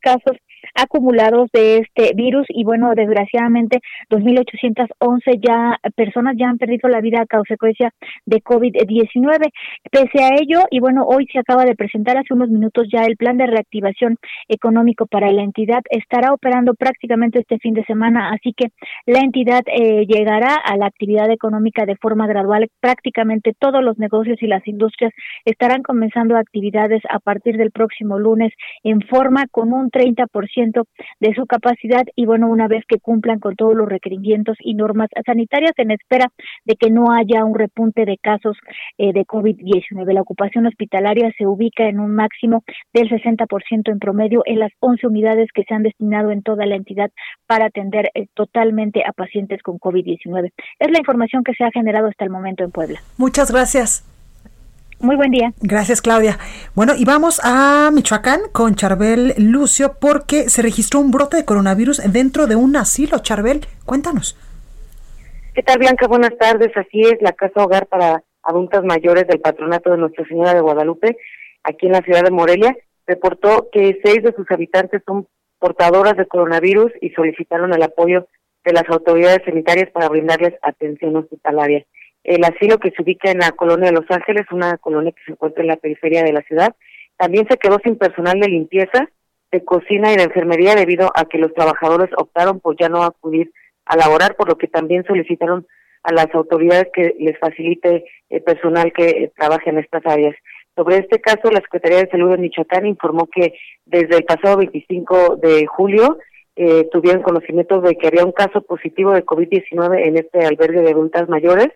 casos acumulados de este virus y bueno, desgraciadamente 2.811 ya personas ya han perdido la vida a consecuencia de COVID-19. Pese a ello, y bueno, hoy se acaba de presentar hace unos minutos ya el plan de reactivación económico para la entidad. Estará operando prácticamente este fin de semana, así que la entidad eh, llegará a la actividad económica de forma gradual. Prácticamente todos los negocios y las industrias estarán comenzando actividades a partir del próximo lunes en forma con un 30% de su capacidad y bueno, una vez que cumplan con todos los requerimientos y normas sanitarias en espera de que no haya un repunte de casos eh, de COVID-19. La ocupación hospitalaria se ubica en un máximo del 60% en promedio en las 11 unidades que se han destinado en toda la entidad para atender eh, totalmente a pacientes con COVID-19. Es la información que se ha generado hasta el momento en Puebla. Muchas gracias. Muy buen día. Gracias, Claudia. Bueno, y vamos a Michoacán con Charbel Lucio porque se registró un brote de coronavirus dentro de un asilo. Charbel, cuéntanos. ¿Qué tal, Blanca? Buenas tardes. Así es, la Casa Hogar para Adultas Mayores del Patronato de Nuestra Señora de Guadalupe, aquí en la ciudad de Morelia, reportó que seis de sus habitantes son portadoras de coronavirus y solicitaron el apoyo de las autoridades sanitarias para brindarles atención hospitalaria el asilo que se ubica en la colonia de Los Ángeles, una colonia que se encuentra en la periferia de la ciudad. También se quedó sin personal de limpieza, de cocina y de enfermería debido a que los trabajadores optaron por ya no acudir a laborar, por lo que también solicitaron a las autoridades que les facilite el personal que trabaje en estas áreas. Sobre este caso, la Secretaría de Salud de Michoacán informó que desde el pasado 25 de julio eh, tuvieron conocimiento de que había un caso positivo de COVID-19 en este albergue de adultas mayores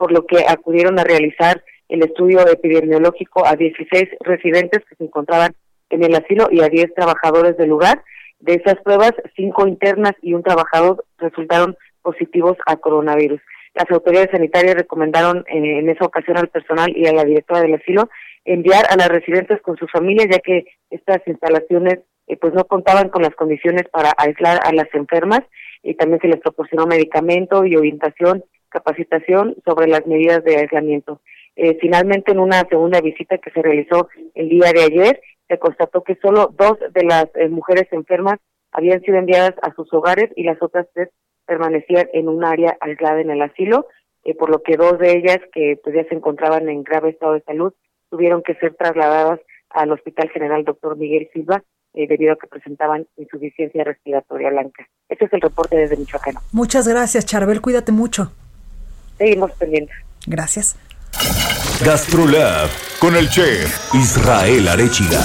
por lo que acudieron a realizar el estudio epidemiológico a 16 residentes que se encontraban en el asilo y a 10 trabajadores del lugar. De esas pruebas, cinco internas y un trabajador resultaron positivos a coronavirus. Las autoridades sanitarias recomendaron en esa ocasión al personal y a la directora del asilo enviar a las residentes con sus familias, ya que estas instalaciones eh, pues no contaban con las condiciones para aislar a las enfermas y también se les proporcionó medicamento y orientación capacitación sobre las medidas de aislamiento. Eh, finalmente, en una segunda visita que se realizó el día de ayer, se constató que solo dos de las eh, mujeres enfermas habían sido enviadas a sus hogares y las otras tres permanecían en un área aislada en el asilo, eh, por lo que dos de ellas, que pues, ya se encontraban en grave estado de salud, tuvieron que ser trasladadas al Hospital General Dr. Miguel Silva debido a que presentaban insuficiencia respiratoria blanca. Este es el reporte desde Michoacán. Muchas gracias, Charbel. Cuídate mucho seguimos pendientes. Gracias. GastroLab con el chef Israel Arechiga.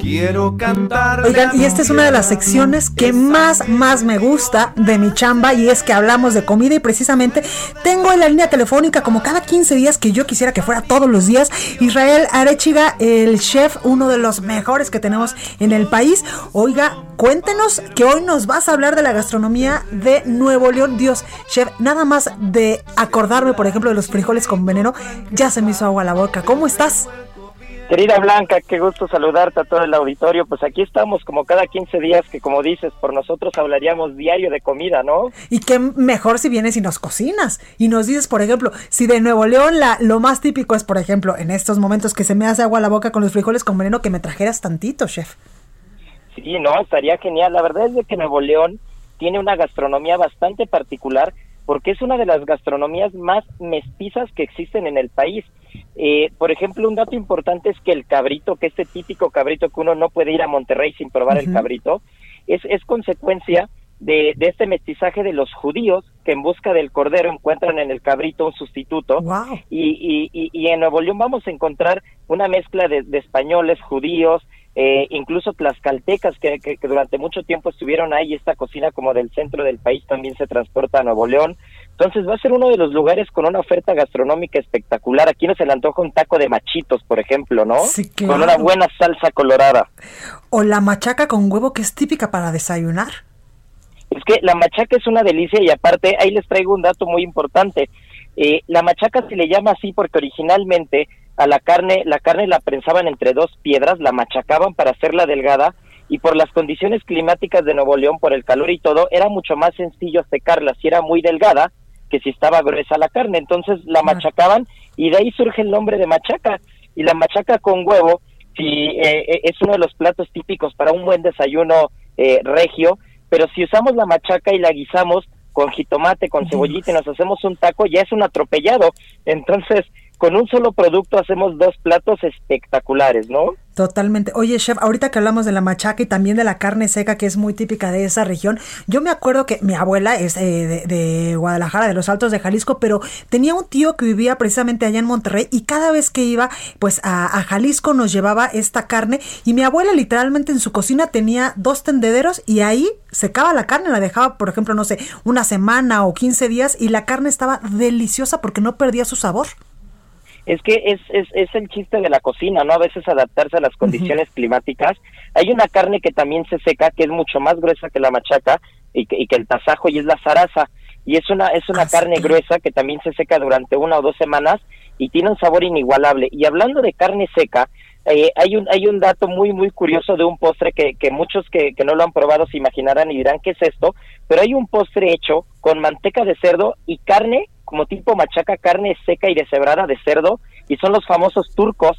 Quiero cantar. Oigan, y esta es una de las secciones que más, más me gusta de mi chamba y es que hablamos de comida y precisamente tengo en la línea telefónica como cada 15 días que yo quisiera que fuera todos los días Israel Arechiga, el chef, uno de los mejores que tenemos en el país. Oiga, cuéntenos que hoy nos vas a hablar de la gastronomía de Nuevo León. Dios, chef, nada más de acordarme, por ejemplo, de los frijoles con veneno, ya se me hizo agua a la boca. ¿Cómo estás? Querida Blanca, qué gusto saludarte a todo el auditorio. Pues aquí estamos como cada 15 días que como dices, por nosotros hablaríamos diario de comida, ¿no? Y qué mejor si vienes y nos cocinas y nos dices, por ejemplo, si de Nuevo León la, lo más típico es, por ejemplo, en estos momentos que se me hace agua a la boca con los frijoles con veneno, que me trajeras tantito, chef. Sí, no, estaría genial. La verdad es de que Nuevo León tiene una gastronomía bastante particular porque es una de las gastronomías más mestizas que existen en el país. Eh, por ejemplo, un dato importante es que el cabrito, que este típico cabrito que uno no puede ir a Monterrey sin probar el cabrito, es, es consecuencia de, de, este mestizaje de los judíos que en busca del cordero encuentran en el cabrito un sustituto. Y, y, y, en Nuevo León vamos a encontrar una mezcla de, de españoles, judíos, eh, incluso tlaxcaltecas que, que, durante mucho tiempo estuvieron ahí, esta cocina como del centro del país también se transporta a Nuevo León. Entonces va a ser uno de los lugares con una oferta gastronómica espectacular. Aquí no se le antoja un taco de machitos, por ejemplo, ¿no? Con una buena salsa colorada. O la machaca con huevo que es típica para desayunar. Es que la machaca es una delicia y aparte ahí les traigo un dato muy importante. Eh, la machaca se le llama así porque originalmente a la carne, la carne la prensaban entre dos piedras, la machacaban para hacerla delgada y por las condiciones climáticas de Nuevo León, por el calor y todo, era mucho más sencillo secarla si era muy delgada que si estaba gruesa la carne. Entonces la machacaban y de ahí surge el nombre de machaca. Y la machaca con huevo, si eh, eh, es uno de los platos típicos para un buen desayuno eh, regio, pero si usamos la machaca y la guisamos con jitomate, con cebollita y nos hacemos un taco, ya es un atropellado. Entonces, con un solo producto hacemos dos platos espectaculares, ¿no? Totalmente. Oye, chef, ahorita que hablamos de la machaca y también de la carne seca, que es muy típica de esa región, yo me acuerdo que mi abuela es eh, de, Guadalajara, de los Altos de Jalisco, pero tenía un tío que vivía precisamente allá en Monterrey y cada vez que iba, pues a, a Jalisco nos llevaba esta carne y mi abuela literalmente en su cocina tenía dos tendederos y ahí secaba la carne, la dejaba, por ejemplo, no sé, una semana o 15 días y la carne estaba deliciosa porque no perdía su sabor es que es, es, es el chiste de la cocina, ¿no? A veces adaptarse a las condiciones climáticas. Hay una carne que también se seca, que es mucho más gruesa que la machaca y que, y que el tasajo, y es la zaraza. Y es una, es una ah, carne gruesa que también se seca durante una o dos semanas y tiene un sabor inigualable. Y hablando de carne seca, eh, hay un hay un dato muy muy curioso de un postre que, que muchos que, que no lo han probado se imaginarán y dirán qué es esto, pero hay un postre hecho con manteca de cerdo y carne como tipo machaca, carne seca y deshebrada de cerdo, y son los famosos turcos.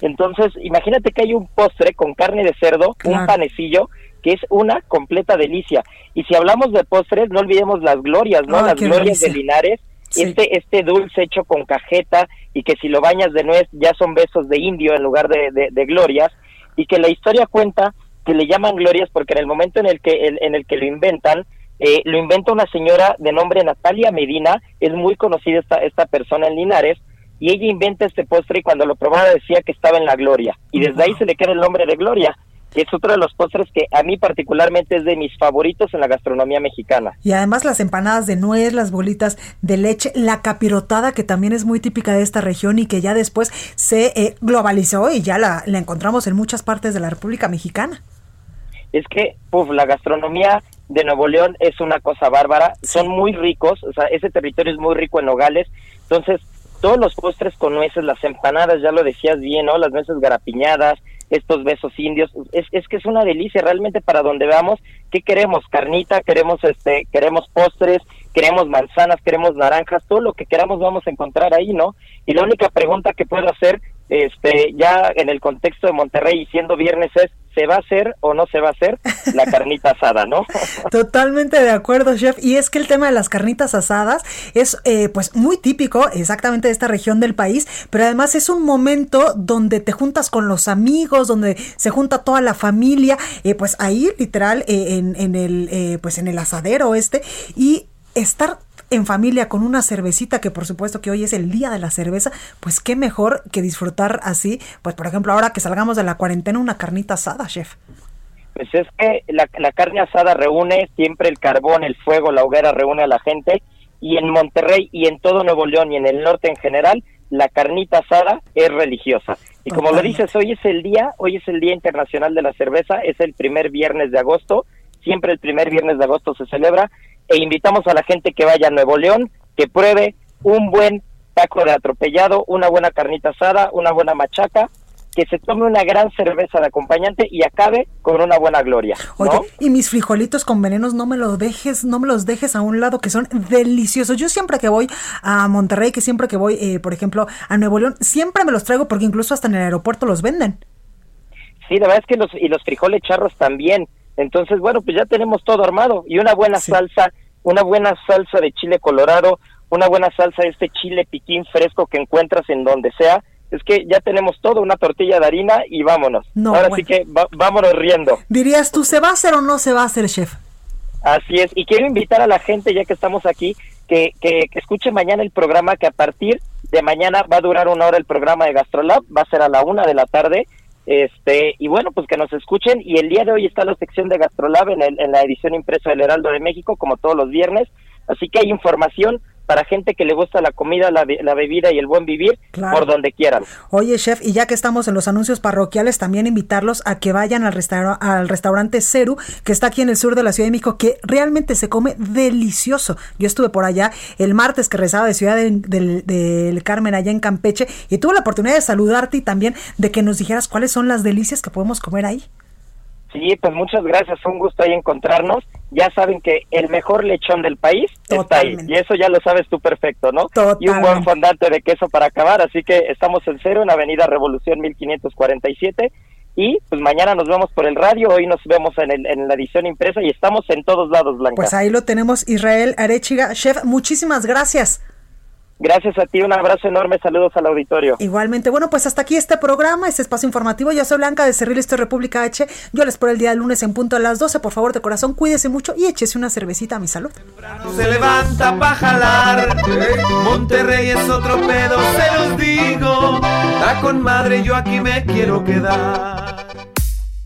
Entonces, imagínate que hay un postre con carne de cerdo, un panecillo, que es una completa delicia. Y si hablamos de postres, no olvidemos las glorias, ¿no? las glorias de Linares, este, este dulce hecho con cajeta y que si lo bañas de nuez ya son besos de indio en lugar de, de, glorias, y que la historia cuenta que le llaman glorias porque en el momento en el que, en el que lo inventan, eh, lo inventa una señora de nombre Natalia Medina, es muy conocida esta, esta persona en Linares, y ella inventa este postre y cuando lo probaba decía que estaba en la gloria, y desde ahí se le queda el nombre de gloria, que es otro de los postres que a mí particularmente es de mis favoritos en la gastronomía mexicana. Y además las empanadas de nuez, las bolitas de leche, la capirotada que también es muy típica de esta región y que ya después se eh, globalizó y ya la, la encontramos en muchas partes de la República Mexicana. Es que, puf, la gastronomía de Nuevo León es una cosa bárbara, son muy ricos, o sea, ese territorio es muy rico en nogales, entonces todos los postres con nueces, las empanadas, ya lo decías bien, ¿no? Las nueces garapiñadas, estos besos indios, es, es que es una delicia realmente para donde vamos, ¿qué queremos? Carnita, queremos este, queremos postres, queremos manzanas, queremos naranjas, todo lo que queramos vamos a encontrar ahí, ¿no? Y la única pregunta que puedo hacer, este, ya en el contexto de Monterrey y siendo viernes es, ¿se va a hacer o no se va a hacer la carnita asada, no? Totalmente de acuerdo, chef. Y es que el tema de las carnitas asadas es eh, pues muy típico exactamente de esta región del país, pero además es un momento donde te juntas con los amigos, donde se junta toda la familia, eh, pues ahí literal eh, en, en, el pues en el asadero este y estar en familia con una cervecita, que por supuesto que hoy es el día de la cerveza, pues qué mejor que disfrutar así, pues por ejemplo ahora que salgamos de la cuarentena una carnita asada, chef. Pues es que la, la carne asada reúne siempre el carbón, el fuego, la hoguera reúne a la gente. Y en Monterrey y en todo Nuevo León y en el norte en general, la carnita asada es religiosa. Y como lo dices, hoy es el día, hoy es el Día Internacional de la Cerveza, es el primer viernes de agosto, siempre el primer viernes de agosto se celebra e invitamos a la gente que vaya a Nuevo León, que pruebe un buen taco de atropellado, una buena carnita asada, una buena machaca, que se tome una gran cerveza de acompañante y acabe con una buena gloria. Oye, y mis frijolitos con venenos no me los dejes, no me los dejes a un lado, que son deliciosos. Yo siempre que voy a Monterrey, que siempre que voy, eh, por ejemplo, a Nuevo León, siempre me los traigo porque incluso hasta en el aeropuerto los venden. Sí, la verdad es que los, y los frijoles charros también. Entonces, bueno, pues ya tenemos todo armado y una buena salsa, una buena salsa de chile colorado, una buena salsa de este chile piquín fresco que encuentras en donde sea. Es que ya tenemos todo, una tortilla de harina y vámonos. Ahora sí que vámonos riendo. Dirías tú, ¿se va a hacer o no se va a hacer, chef? Así es, y quiero invitar a la gente, ya que estamos aquí, que, que, que escuche mañana el programa, que a partir de mañana va a durar una hora el programa de Gastrolab, va a ser a la una de la tarde, este y bueno, pues que nos escuchen, y el día de hoy está la sección de Gastrolab en, el, en la edición impresa del Heraldo de México, como todos los viernes, así que hay información para gente que le gusta la comida, la, la bebida y el buen vivir por donde quieran. Oye, chef, y ya que estamos en los anuncios parroquiales, también invitarlos a que vayan al, al restaurante Ceru, que está aquí en el sur de la Ciudad de México, que realmente se come delicioso. Yo estuve por allá el martes que rezaba de Ciudad del Carmen, allá en Campeche, y tuve la oportunidad de saludarte y también de que nos dijeras cuáles son las delicias que podemos comer ahí. Sí, pues muchas gracias, fue un gusto ahí encontrarnos. Ya saben que el mejor lechón del país está ahí, y eso ya lo sabes tú perfecto, ¿no? Y un buen fondante de queso para acabar, así que estamos en cero en Avenida Revolución 1547 y pues mañana nos vemos por el radio, hoy nos vemos en, el, en la edición impresa y estamos en todos lados, Blanca. Pues ahí lo tenemos, Israel Arechiga. Chef, muchísimas gracias. Gracias a ti, un abrazo enorme, saludos al auditorio. Igualmente, bueno, pues hasta aquí este programa, este espacio informativo. Yo soy Blanca de Cerril, esto República H. Yo les espero el día lunes en punto a las 12. Por favor, de corazón, cuídese mucho y échese una cervecita a mi salud. Se levanta para jalar, Monterrey es otro pedo, se los digo. Está con madre, yo aquí me quiero quedar.